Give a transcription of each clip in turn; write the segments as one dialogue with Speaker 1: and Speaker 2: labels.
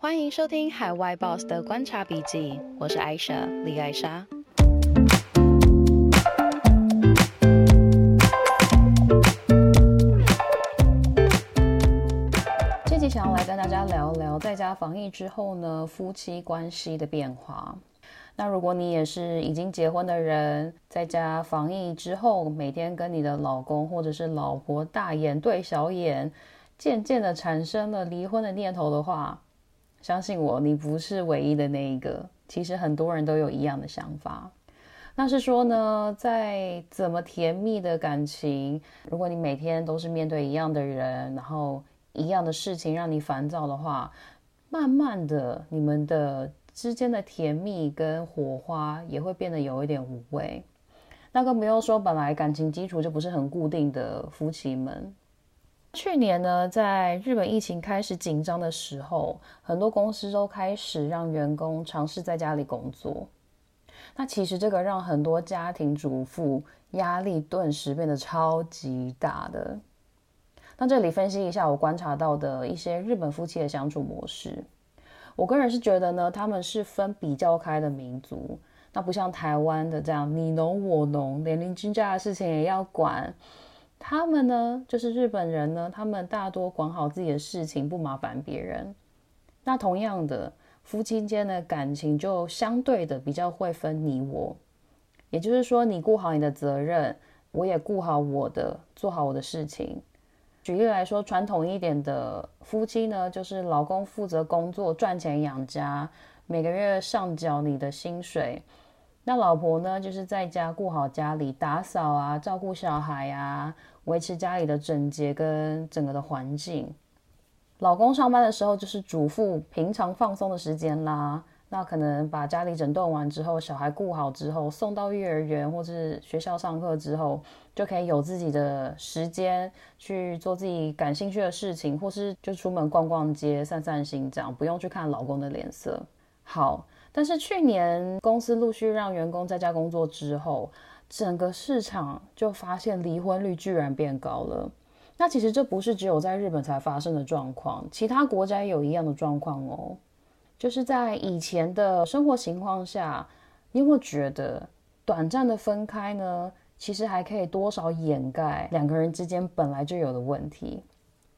Speaker 1: 欢迎收听海外 Boss 的观察笔记，我是艾莎李艾莎。这集想要来跟大家聊聊在家防疫之后呢，夫妻关系的变化。那如果你也是已经结婚的人，在家防疫之后，每天跟你的老公或者是老婆大眼对小眼，渐渐的产生了离婚的念头的话，相信我，你不是唯一的那一个。其实很多人都有一样的想法。那是说呢，在怎么甜蜜的感情，如果你每天都是面对一样的人，然后一样的事情让你烦躁的话，慢慢的，你们的之间的甜蜜跟火花也会变得有一点无味。那更不用说，本来感情基础就不是很固定的夫妻们。去年呢，在日本疫情开始紧张的时候，很多公司都开始让员工尝试在家里工作。那其实这个让很多家庭主妇压力顿时变得超级大的。那这里分析一下我观察到的一些日本夫妻的相处模式。我个人是觉得呢，他们是分比较开的民族，那不像台湾的这样你侬我侬，连邻居家的事情也要管。他们呢，就是日本人呢，他们大多管好自己的事情，不麻烦别人。那同样的，夫妻间的感情就相对的比较会分你我，也就是说，你顾好你的责任，我也顾好我的，做好我的事情。举例来说，传统一点的夫妻呢，就是老公负责工作赚钱养家，每个月上缴你的薪水。那老婆呢，就是在家顾好家里，打扫啊，照顾小孩啊，维持家里的整洁跟整个的环境。老公上班的时候就是主妇平常放松的时间啦。那可能把家里整顿完之后，小孩顾好之后，送到幼儿园或是学校上课之后，就可以有自己的时间去做自己感兴趣的事情，或是就出门逛逛街、散散心，这样不用去看老公的脸色。好。但是去年公司陆续让员工在家工作之后，整个市场就发现离婚率居然变高了。那其实这不是只有在日本才发生的状况，其他国家也有一样的状况哦。就是在以前的生活情况下，你有没有觉得短暂的分开呢？其实还可以多少掩盖两个人之间本来就有的问题。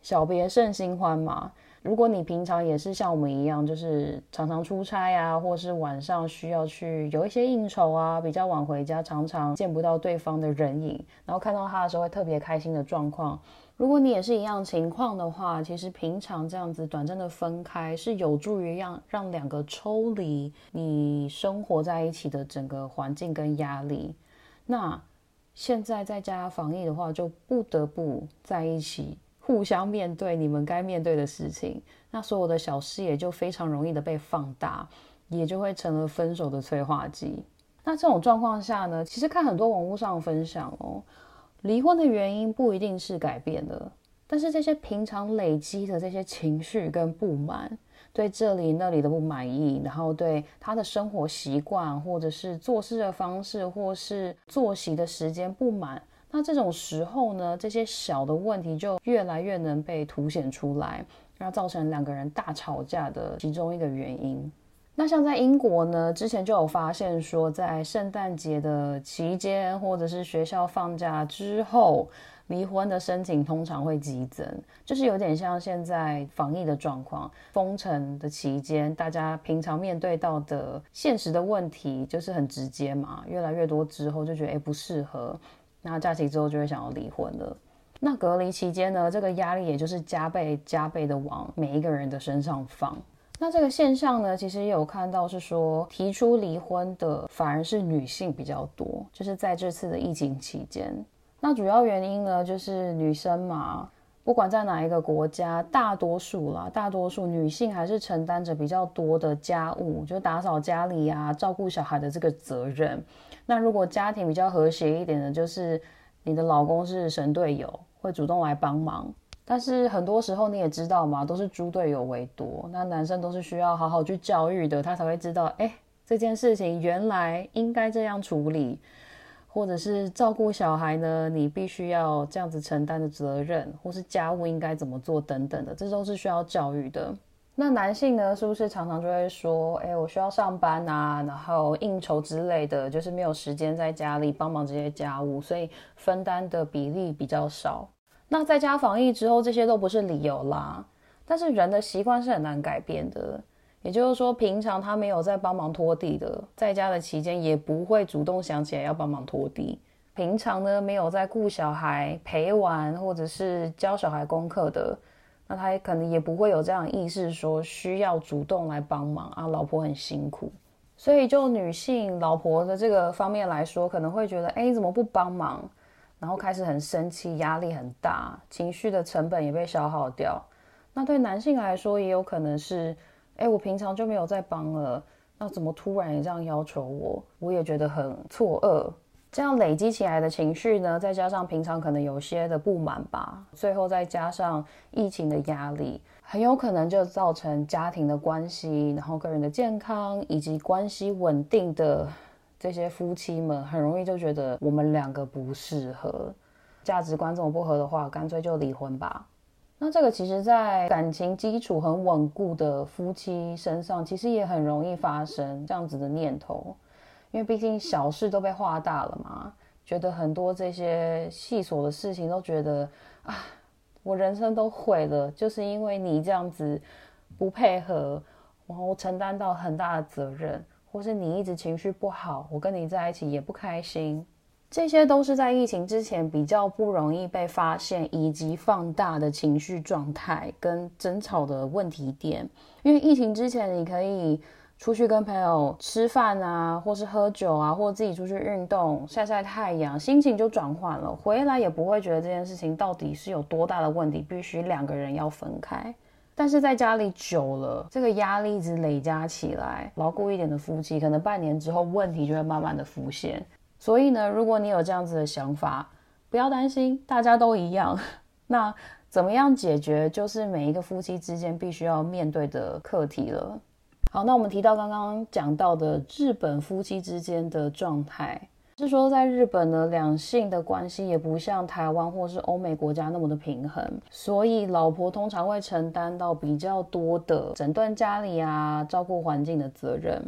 Speaker 1: 小别胜新欢嘛。如果你平常也是像我们一样，就是常常出差啊，或是晚上需要去有一些应酬啊，比较晚回家，常常见不到对方的人影，然后看到他的时候会特别开心的状况。如果你也是一样情况的话，其实平常这样子短暂的分开，是有助于让让两个抽离你生活在一起的整个环境跟压力。那现在在家防疫的话，就不得不在一起。互相面对你们该面对的事情，那所有的小事也就非常容易的被放大，也就会成了分手的催化剂。那这种状况下呢，其实看很多网络上分享哦，离婚的原因不一定是改变了，但是这些平常累积的这些情绪跟不满，对这里那里的不满意，然后对他的生活习惯，或者是做事的方式，或是作息的时间不满。那这种时候呢，这些小的问题就越来越能被凸显出来，然后造成两个人大吵架的其中一个原因。那像在英国呢，之前就有发现说，在圣诞节的期间，或者是学校放假之后，离婚的申请通常会激增，就是有点像现在防疫的状况，封城的期间，大家平常面对到的现实的问题就是很直接嘛，越来越多之后就觉得哎不适合。那假期之后就会想要离婚了。那隔离期间呢，这个压力也就是加倍加倍的往每一个人的身上放。那这个现象呢，其实也有看到是说，提出离婚的反而是女性比较多，就是在这次的疫情期间。那主要原因呢，就是女生嘛，不管在哪一个国家，大多数啦，大多数女性还是承担着比较多的家务，就打扫家里啊，照顾小孩的这个责任。那如果家庭比较和谐一点的，就是你的老公是神队友，会主动来帮忙。但是很多时候你也知道嘛，都是猪队友为多。那男生都是需要好好去教育的，他才会知道，哎，这件事情原来应该这样处理，或者是照顾小孩呢，你必须要这样子承担的责任，或是家务应该怎么做等等的，这都是需要教育的。那男性呢，是不是常常就会说，哎，我需要上班啊，然后应酬之类的，就是没有时间在家里帮忙这些家务，所以分担的比例比较少。那在家防疫之后，这些都不是理由啦。但是人的习惯是很难改变的，也就是说，平常他没有在帮忙拖地的，在家的期间也不会主动想起来要帮忙拖地。平常呢，没有在顾小孩、陪玩或者是教小孩功课的。那他也可能也不会有这样意识，说需要主动来帮忙啊，老婆很辛苦，所以就女性老婆的这个方面来说，可能会觉得，哎，怎么不帮忙？然后开始很生气，压力很大，情绪的成本也被消耗掉。那对男性来说，也有可能是，哎，我平常就没有在帮了，那怎么突然也这样要求我？我也觉得很错愕。这样累积起来的情绪呢，再加上平常可能有些的不满吧，最后再加上疫情的压力，很有可能就造成家庭的关系，然后个人的健康以及关系稳定的这些夫妻们，很容易就觉得我们两个不适合，价值观这么不合的话，干脆就离婚吧。那这个其实，在感情基础很稳固的夫妻身上，其实也很容易发生这样子的念头。因为毕竟小事都被画大了嘛，觉得很多这些细琐的事情都觉得啊，我人生都毁了，就是因为你这样子不配合，然后承担到很大的责任，或是你一直情绪不好，我跟你在一起也不开心，这些都是在疫情之前比较不容易被发现以及放大的情绪状态跟争吵的问题点。因为疫情之前你可以。出去跟朋友吃饭啊，或是喝酒啊，或自己出去运动、晒晒太阳，心情就转换了。回来也不会觉得这件事情到底是有多大的问题，必须两个人要分开。但是在家里久了，这个压力一直累加起来，牢固一点的夫妻，可能半年之后问题就会慢慢的浮现。所以呢，如果你有这样子的想法，不要担心，大家都一样。那怎么样解决，就是每一个夫妻之间必须要面对的课题了。好，那我们提到刚刚讲到的日本夫妻之间的状态，是说在日本呢，两性的关系也不像台湾或是欧美国家那么的平衡，所以老婆通常会承担到比较多的整顿家里啊、照顾环境的责任。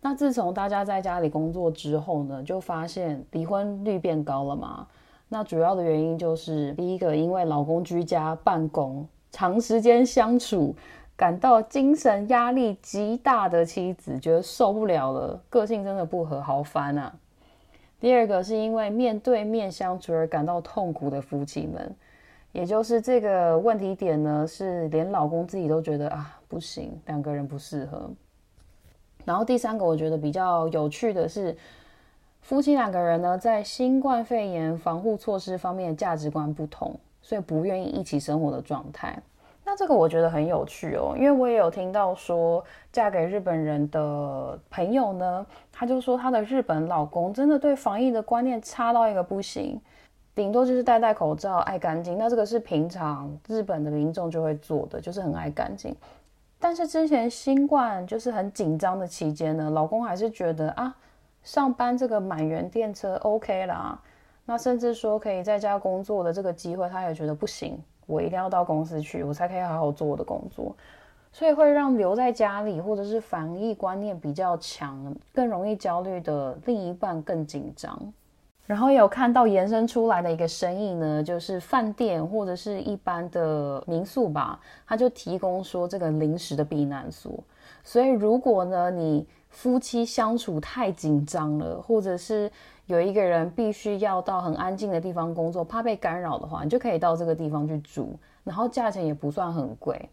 Speaker 1: 那自从大家在家里工作之后呢，就发现离婚率变高了嘛。那主要的原因就是第一个，因为老公居家办公，长时间相处。感到精神压力极大的妻子觉得受不了了，个性真的不合，好烦啊。第二个是因为面对面相处而感到痛苦的夫妻们，也就是这个问题点呢，是连老公自己都觉得啊不行，两个人不适合。然后第三个我觉得比较有趣的是，夫妻两个人呢在新冠肺炎防护措施方面的价值观不同，所以不愿意一起生活的状态。这个我觉得很有趣哦，因为我也有听到说，嫁给日本人的朋友呢，他就说他的日本老公真的对防疫的观念差到一个不行，顶多就是戴戴口罩、爱干净。那这个是平常日本的民众就会做的，就是很爱干净。但是之前新冠就是很紧张的期间呢，老公还是觉得啊，上班这个满员电车 OK 啦，那甚至说可以在家工作的这个机会，他也觉得不行。我一定要到公司去，我才可以好好做我的工作，所以会让留在家里或者是防疫观念比较强、更容易焦虑的另一半更紧张。然后有看到延伸出来的一个生意呢，就是饭店或者是一般的民宿吧，他就提供说这个临时的避难所。所以如果呢你夫妻相处太紧张了，或者是有一个人必须要到很安静的地方工作，怕被干扰的话，你就可以到这个地方去住，然后价钱也不算很贵，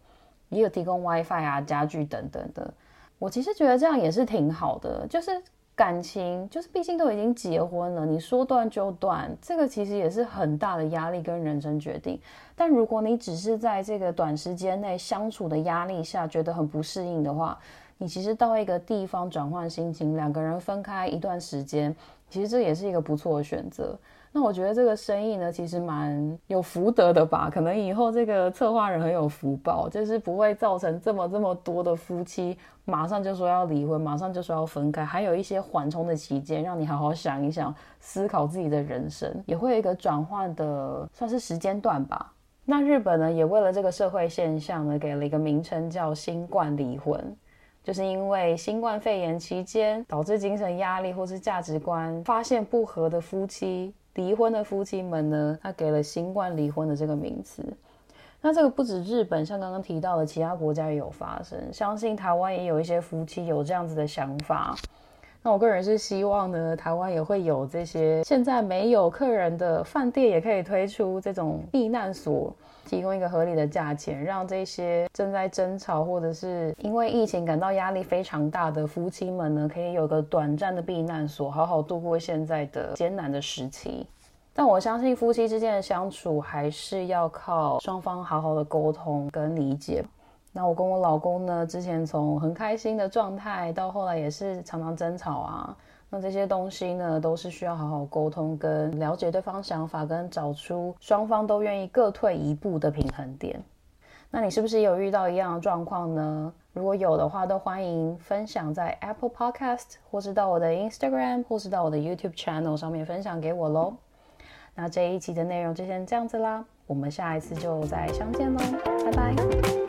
Speaker 1: 也有提供 WiFi 啊、家具等等的。我其实觉得这样也是挺好的，就是感情，就是毕竟都已经结婚了，你说断就断，这个其实也是很大的压力跟人生决定。但如果你只是在这个短时间内相处的压力下觉得很不适应的话，你其实到一个地方转换心情，两个人分开一段时间。其实这也是一个不错的选择。那我觉得这个生意呢，其实蛮有福德的吧？可能以后这个策划人很有福报，就是不会造成这么这么多的夫妻马上就说要离婚，马上就说要分开，还有一些缓冲的期间，让你好好想一想，思考自己的人生，也会有一个转换的算是时间段吧。那日本呢，也为了这个社会现象呢，给了一个名称叫“新冠离婚”，就是因为新冠肺炎期间导致精神压力或是价值观发现不合的夫妻，离婚的夫妻们呢，他给了“新冠离婚”的这个名词。那这个不止日本，像刚刚提到的，其他国家也有发生，相信台湾也有一些夫妻有这样子的想法。那我个人是希望呢，台湾也会有这些现在没有客人的饭店，也可以推出这种避难所，提供一个合理的价钱，让这些正在争吵或者是因为疫情感到压力非常大的夫妻们呢，可以有个短暂的避难所，好好度过现在的艰难的时期。但我相信夫妻之间的相处还是要靠双方好好的沟通跟理解。那我跟我老公呢，之前从很开心的状态，到后来也是常常争吵啊。那这些东西呢，都是需要好好沟通，跟了解对方想法，跟找出双方都愿意各退一步的平衡点。那你是不是有遇到一样的状况呢？如果有的话，都欢迎分享在 Apple Podcast，或是到我的 Instagram，或是到我的 YouTube Channel 上面分享给我喽。那这一期的内容就先这样子啦，我们下一次就再相见喽，拜拜。